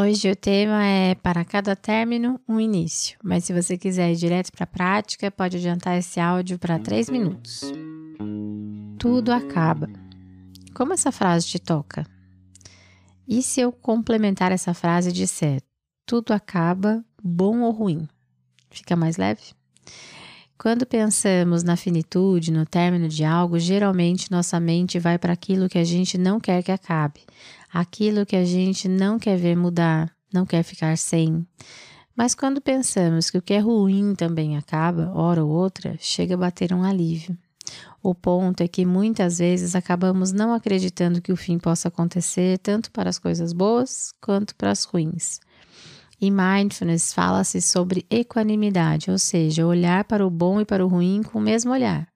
Hoje o tema é para cada término um início, mas se você quiser ir direto para a prática, pode adiantar esse áudio para três minutos. Tudo acaba. Como essa frase te toca? E se eu complementar essa frase e disser tudo acaba, bom ou ruim? Fica mais leve? Quando pensamos na finitude, no término de algo, geralmente nossa mente vai para aquilo que a gente não quer que acabe, aquilo que a gente não quer ver mudar, não quer ficar sem. Mas quando pensamos que o que é ruim também acaba, hora ou outra, chega a bater um alívio. O ponto é que muitas vezes acabamos não acreditando que o fim possa acontecer tanto para as coisas boas quanto para as ruins. Em mindfulness fala-se sobre equanimidade, ou seja, olhar para o bom e para o ruim com o mesmo olhar.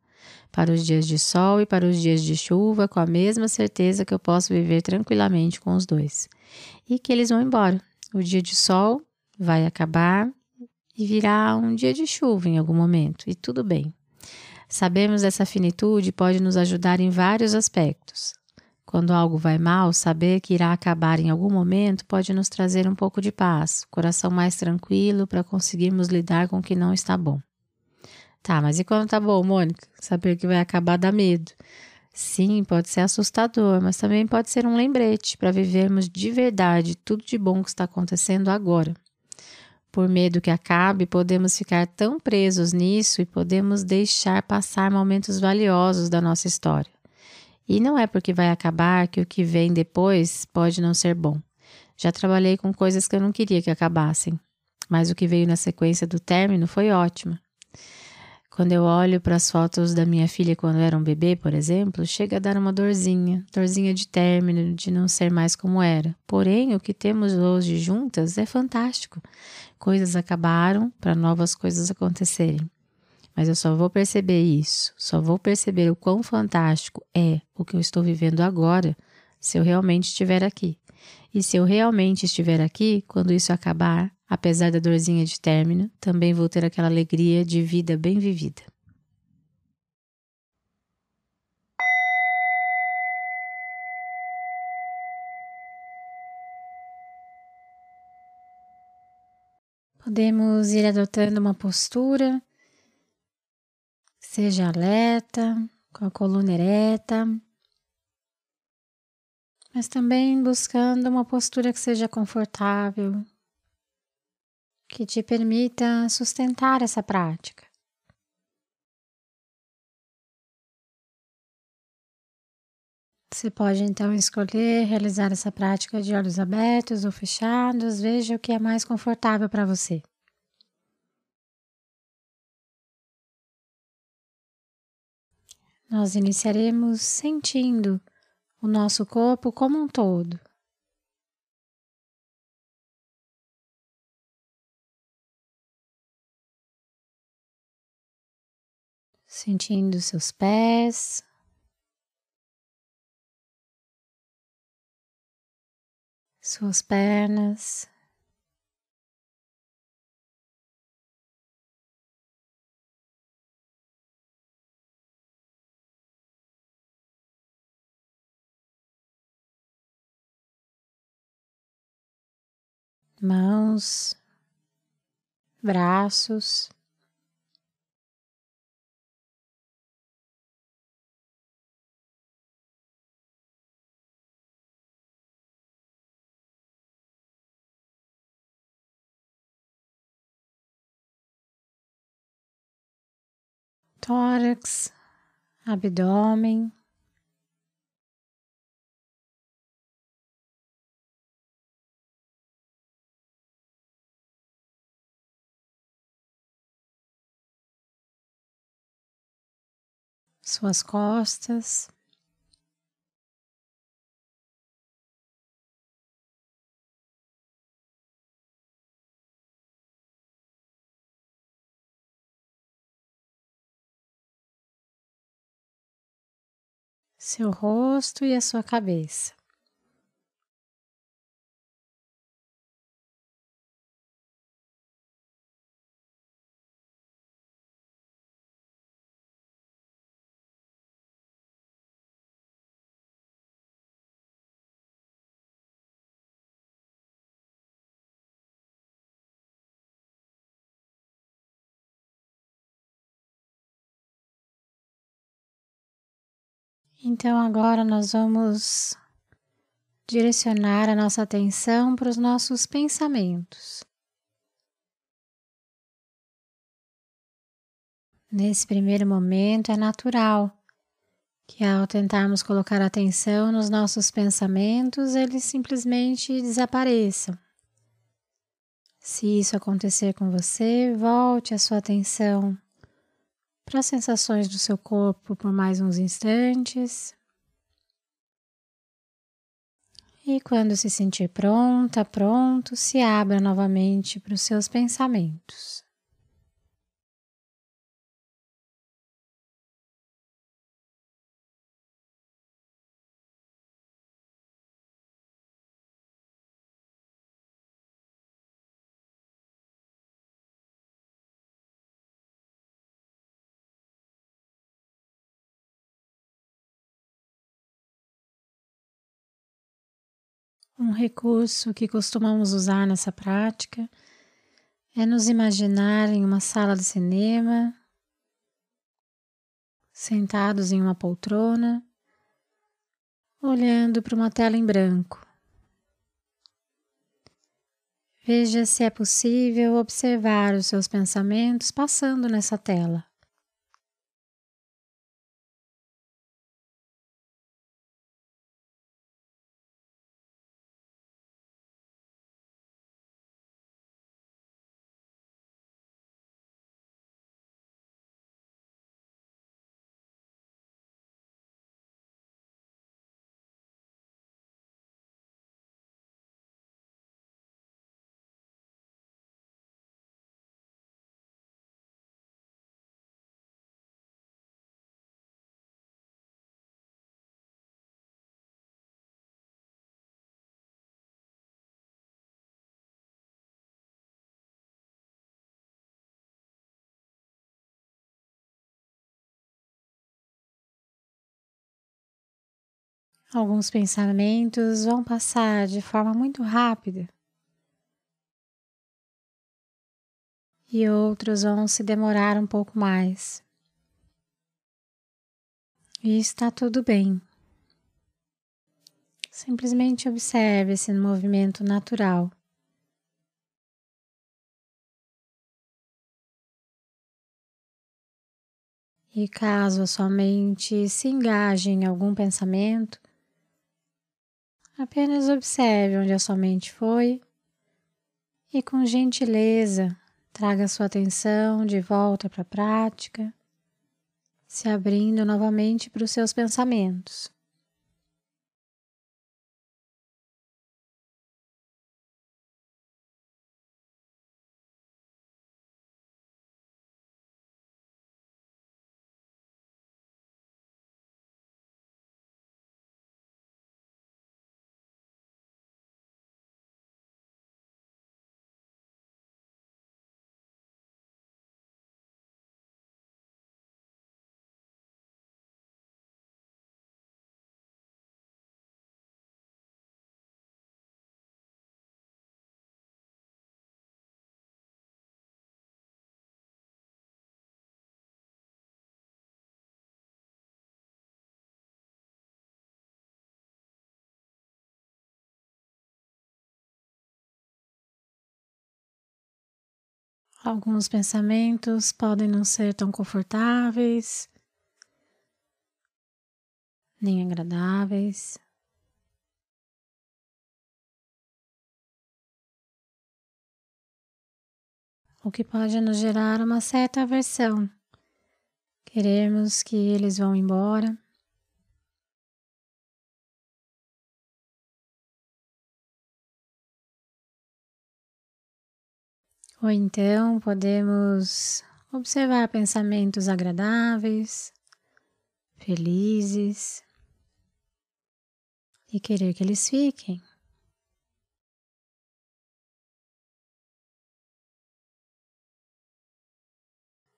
Para os dias de sol e para os dias de chuva, com a mesma certeza que eu posso viver tranquilamente com os dois. E que eles vão embora. O dia de sol vai acabar e virá um dia de chuva em algum momento, e tudo bem. Sabemos dessa finitude pode nos ajudar em vários aspectos. Quando algo vai mal, saber que irá acabar em algum momento pode nos trazer um pouco de paz, coração mais tranquilo para conseguirmos lidar com o que não está bom. Tá, mas e quando tá bom, Mônica? Saber que vai acabar dá medo. Sim, pode ser assustador, mas também pode ser um lembrete para vivermos de verdade tudo de bom que está acontecendo agora. Por medo que acabe, podemos ficar tão presos nisso e podemos deixar passar momentos valiosos da nossa história. E não é porque vai acabar que o que vem depois pode não ser bom. Já trabalhei com coisas que eu não queria que acabassem, mas o que veio na sequência do término foi ótimo. Quando eu olho para as fotos da minha filha quando era um bebê, por exemplo, chega a dar uma dorzinha, dorzinha de término, de não ser mais como era. Porém, o que temos hoje juntas é fantástico. Coisas acabaram para novas coisas acontecerem. Mas eu só vou perceber isso, só vou perceber o quão fantástico é o que eu estou vivendo agora se eu realmente estiver aqui. E se eu realmente estiver aqui, quando isso acabar, apesar da dorzinha de término, também vou ter aquela alegria de vida bem vivida. Podemos ir adotando uma postura Seja alerta, com a coluna ereta, mas também buscando uma postura que seja confortável, que te permita sustentar essa prática. Você pode então escolher realizar essa prática de olhos abertos ou fechados, veja o que é mais confortável para você. Nós iniciaremos sentindo o nosso corpo como um todo. Sentindo seus pés, suas pernas. Mãos, braços. Tórax, abdômen. suas costas. Seu rosto e a sua cabeça. Então agora nós vamos direcionar a nossa atenção para os nossos pensamentos. Nesse primeiro momento é natural que ao tentarmos colocar atenção nos nossos pensamentos, eles simplesmente desapareçam. Se isso acontecer com você, volte a sua atenção para as sensações do seu corpo por mais uns instantes. E quando se sentir pronta, pronto, se abra novamente para os seus pensamentos. Um recurso que costumamos usar nessa prática é nos imaginar em uma sala de cinema, sentados em uma poltrona, olhando para uma tela em branco. Veja se é possível observar os seus pensamentos passando nessa tela. Alguns pensamentos vão passar de forma muito rápida e outros vão se demorar um pouco mais. E está tudo bem. Simplesmente observe esse movimento natural. E caso a sua mente se engaje em algum pensamento, Apenas observe onde a sua mente foi e, com gentileza, traga sua atenção de volta para a prática, se abrindo novamente para os seus pensamentos. Alguns pensamentos podem não ser tão confortáveis, nem agradáveis. O que pode nos gerar uma certa aversão. Queremos que eles vão embora. Ou então podemos observar pensamentos agradáveis, felizes. e querer que eles fiquem.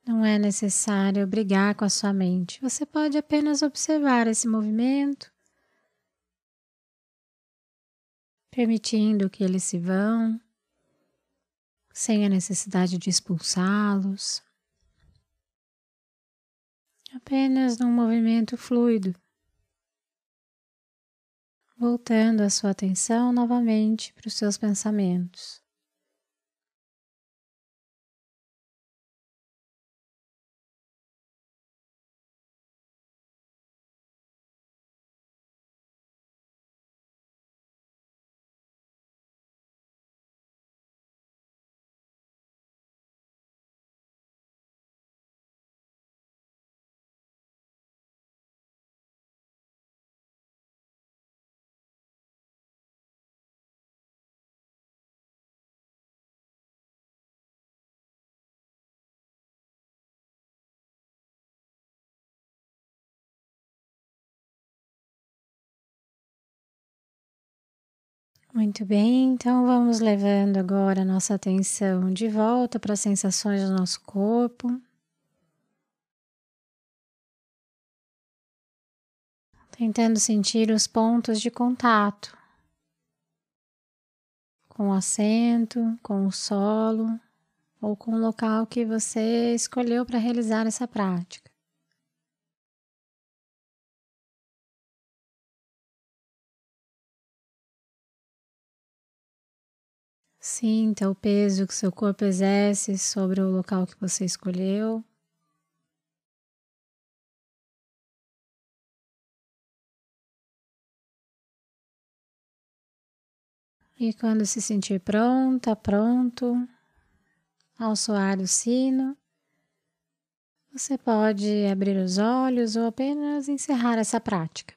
Não é necessário brigar com a sua mente. Você pode apenas observar esse movimento, permitindo que eles se vão, sem a necessidade de expulsá-los. Apenas num movimento fluido. Voltando a sua atenção novamente para os seus pensamentos. Muito bem, então vamos levando agora a nossa atenção de volta para as sensações do nosso corpo. Tentando sentir os pontos de contato com o assento, com o solo ou com o local que você escolheu para realizar essa prática. Sinta o peso que seu corpo exerce sobre o local que você escolheu. E quando se sentir pronta, pronto, ao soar o sino, você pode abrir os olhos ou apenas encerrar essa prática.